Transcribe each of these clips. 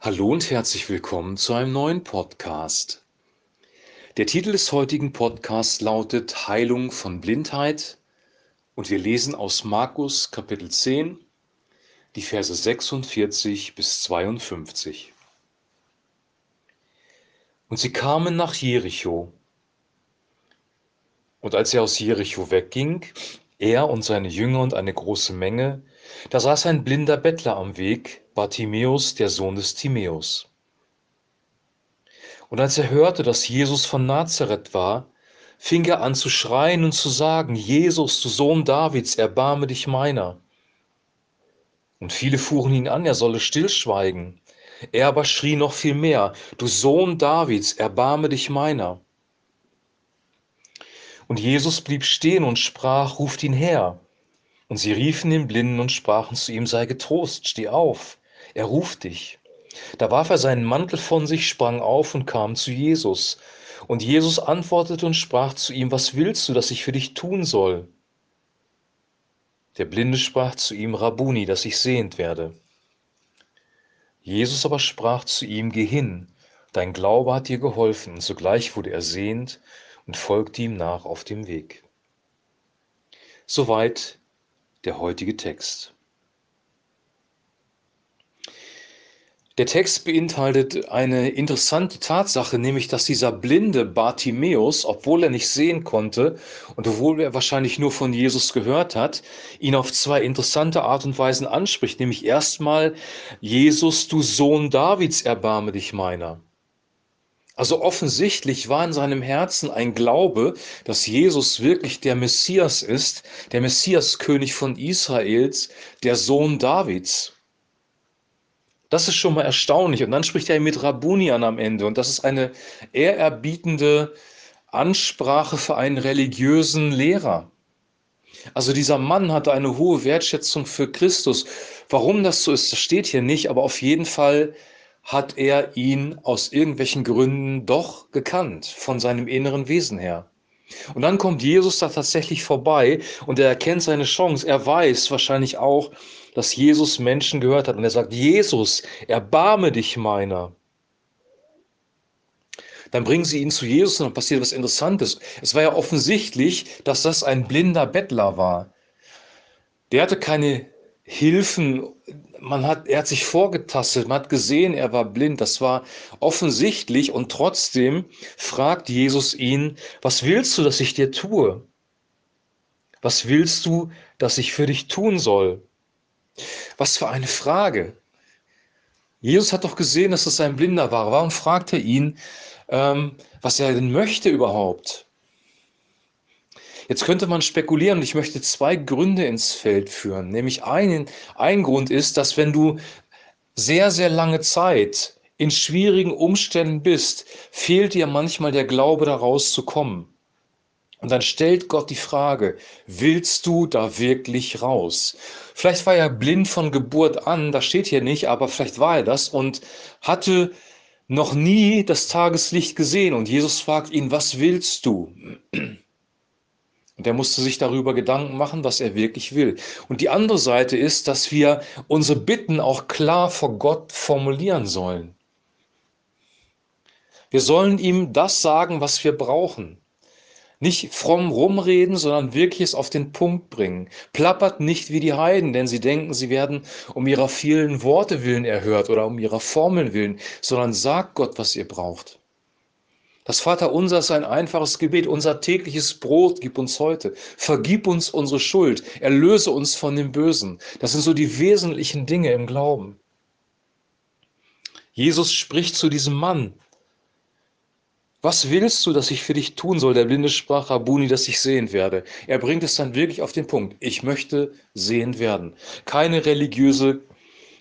Hallo und herzlich willkommen zu einem neuen Podcast. Der Titel des heutigen Podcasts lautet Heilung von Blindheit und wir lesen aus Markus Kapitel 10, die Verse 46 bis 52. Und sie kamen nach Jericho. Und als er aus Jericho wegging, er und seine Jünger und eine große Menge, da saß ein blinder Bettler am Weg, Bartimäus, der Sohn des Timäus. Und als er hörte, dass Jesus von Nazareth war, fing er an zu schreien und zu sagen, Jesus, du Sohn Davids, erbarme dich meiner. Und viele fuhren ihn an, er solle stillschweigen. Er aber schrie noch viel mehr, du Sohn Davids, erbarme dich meiner. Und Jesus blieb stehen und sprach, ruft ihn her. Und sie riefen den Blinden und sprachen zu ihm, sei getrost, steh auf, er ruft dich. Da warf er seinen Mantel von sich, sprang auf und kam zu Jesus. Und Jesus antwortete und sprach zu ihm, was willst du, dass ich für dich tun soll? Der Blinde sprach zu ihm, Rabuni, dass ich sehend werde. Jesus aber sprach zu ihm, geh hin, dein Glaube hat dir geholfen. Und sogleich wurde er sehend und folgte ihm nach auf dem Weg. Soweit der heutige Text. Der Text beinhaltet eine interessante Tatsache, nämlich dass dieser blinde Bartimäus, obwohl er nicht sehen konnte und obwohl er wahrscheinlich nur von Jesus gehört hat, ihn auf zwei interessante Art und Weisen anspricht, nämlich erstmal, Jesus, du Sohn Davids, erbarme dich meiner. Also offensichtlich war in seinem Herzen ein Glaube, dass Jesus wirklich der Messias ist, der Messiaskönig von Israels, der Sohn Davids. Das ist schon mal erstaunlich. Und dann spricht er mit Rabuni an am Ende. Und das ist eine ehrerbietende Ansprache für einen religiösen Lehrer. Also dieser Mann hatte eine hohe Wertschätzung für Christus. Warum das so ist, das steht hier nicht, aber auf jeden Fall hat er ihn aus irgendwelchen Gründen doch gekannt, von seinem inneren Wesen her. Und dann kommt Jesus da tatsächlich vorbei und er erkennt seine Chance. Er weiß wahrscheinlich auch, dass Jesus Menschen gehört hat. Und er sagt, Jesus, erbarme dich meiner. Dann bringen sie ihn zu Jesus und dann passiert was Interessantes. Es war ja offensichtlich, dass das ein blinder Bettler war. Der hatte keine Hilfen. Man hat, er hat sich vorgetastet, man hat gesehen, er war blind. Das war offensichtlich und trotzdem fragt Jesus ihn, was willst du, dass ich dir tue? Was willst du, dass ich für dich tun soll? Was für eine Frage. Jesus hat doch gesehen, dass es ein Blinder war. Warum fragt er ihn, ähm, was er denn möchte überhaupt? Jetzt könnte man spekulieren und ich möchte zwei Gründe ins Feld führen. Nämlich einen, ein Grund ist, dass wenn du sehr, sehr lange Zeit in schwierigen Umständen bist, fehlt dir manchmal der Glaube, da rauszukommen. Und dann stellt Gott die Frage, willst du da wirklich raus? Vielleicht war er blind von Geburt an, das steht hier nicht, aber vielleicht war er das und hatte noch nie das Tageslicht gesehen. Und Jesus fragt ihn, was willst du? Und er musste sich darüber Gedanken machen, was er wirklich will. Und die andere Seite ist, dass wir unsere Bitten auch klar vor Gott formulieren sollen. Wir sollen ihm das sagen, was wir brauchen. Nicht fromm rumreden, sondern wirklich es auf den Punkt bringen. Plappert nicht wie die Heiden, denn sie denken, sie werden um ihrer vielen Worte willen erhört oder um ihrer Formeln willen, sondern sagt Gott, was ihr braucht. Das Vaterunser ist ein einfaches Gebet. Unser tägliches Brot gib uns heute. Vergib uns unsere Schuld. Erlöse uns von dem Bösen. Das sind so die wesentlichen Dinge im Glauben. Jesus spricht zu diesem Mann. Was willst du, dass ich für dich tun soll? Der Blinde sprach Rabuni, dass ich sehend werde. Er bringt es dann wirklich auf den Punkt. Ich möchte sehend werden. Keine religiöse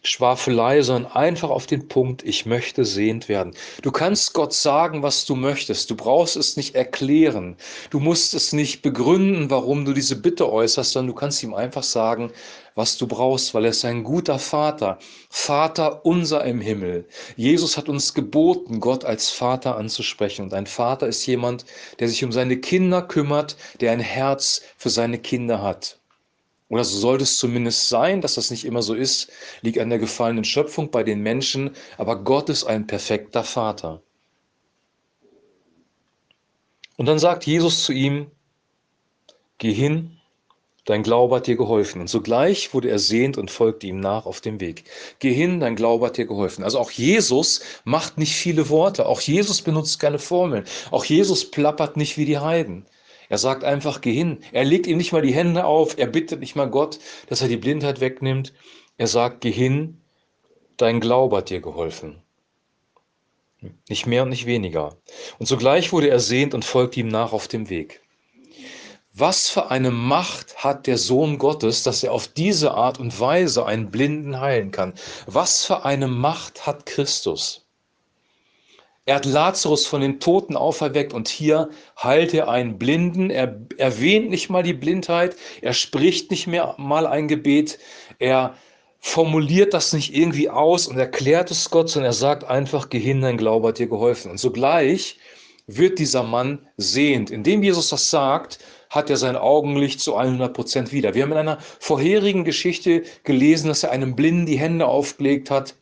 Schwafelei, sondern einfach auf den Punkt, ich möchte sehend werden. Du kannst Gott sagen, was du möchtest. Du brauchst es nicht erklären. Du musst es nicht begründen, warum du diese Bitte äußerst, sondern du kannst ihm einfach sagen, was du brauchst, weil er ist ein guter Vater. Vater unser im Himmel. Jesus hat uns geboten, Gott als Vater anzusprechen. Und ein Vater ist jemand, der sich um seine Kinder kümmert, der ein Herz für seine Kinder hat. Oder so sollte es zumindest sein, dass das nicht immer so ist, liegt an der gefallenen Schöpfung bei den Menschen, aber Gott ist ein perfekter Vater. Und dann sagt Jesus zu ihm, geh hin, dein Glaube hat dir geholfen. Und sogleich wurde er sehend und folgte ihm nach auf dem Weg. Geh hin, dein Glaube hat dir geholfen. Also auch Jesus macht nicht viele Worte, auch Jesus benutzt keine Formeln, auch Jesus plappert nicht wie die Heiden. Er sagt einfach, geh hin. Er legt ihm nicht mal die Hände auf, er bittet nicht mal Gott, dass er die Blindheit wegnimmt. Er sagt, geh hin, dein Glaube hat dir geholfen. Nicht mehr und nicht weniger. Und sogleich wurde er sehend und folgte ihm nach auf dem Weg. Was für eine Macht hat der Sohn Gottes, dass er auf diese Art und Weise einen Blinden heilen kann? Was für eine Macht hat Christus? Er hat Lazarus von den Toten auferweckt und hier heilt er einen Blinden. Er erwähnt nicht mal die Blindheit, er spricht nicht mehr mal ein Gebet, er formuliert das nicht irgendwie aus und erklärt es Gott, sondern er sagt einfach, geh hin, dein Glaube hat dir geholfen. Und sogleich wird dieser Mann sehend. Indem Jesus das sagt, hat er sein Augenlicht zu 100 Prozent wieder. Wir haben in einer vorherigen Geschichte gelesen, dass er einem Blinden die Hände aufgelegt hat,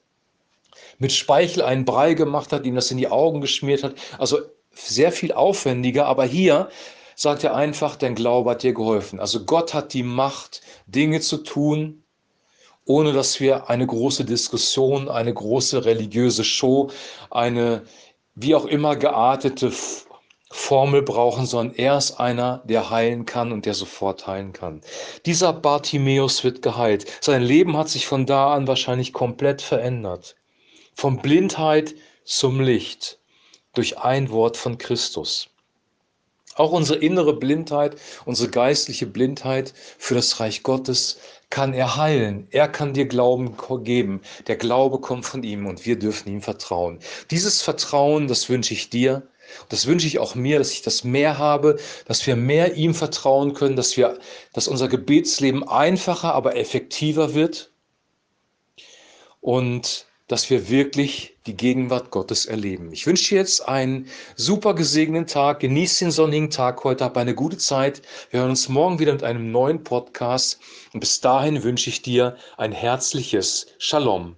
mit Speichel einen Brei gemacht hat, ihm das in die Augen geschmiert hat. Also sehr viel aufwendiger, aber hier sagt er einfach, dein Glaube hat dir geholfen. Also Gott hat die Macht, Dinge zu tun, ohne dass wir eine große Diskussion, eine große religiöse Show, eine wie auch immer geartete Formel brauchen, sondern er ist einer, der heilen kann und der sofort heilen kann. Dieser Bartimäus wird geheilt. Sein Leben hat sich von da an wahrscheinlich komplett verändert. Von Blindheit zum Licht durch ein Wort von Christus. Auch unsere innere Blindheit, unsere geistliche Blindheit für das Reich Gottes kann er heilen. Er kann dir Glauben geben. Der Glaube kommt von ihm und wir dürfen ihm vertrauen. Dieses Vertrauen, das wünsche ich dir. Das wünsche ich auch mir, dass ich das mehr habe, dass wir mehr ihm vertrauen können, dass wir, dass unser Gebetsleben einfacher, aber effektiver wird. Und dass wir wirklich die Gegenwart Gottes erleben. Ich wünsche dir jetzt einen super gesegneten Tag. Genieß den sonnigen Tag heute. Hab eine gute Zeit. Wir hören uns morgen wieder mit einem neuen Podcast. Und bis dahin wünsche ich dir ein herzliches Shalom.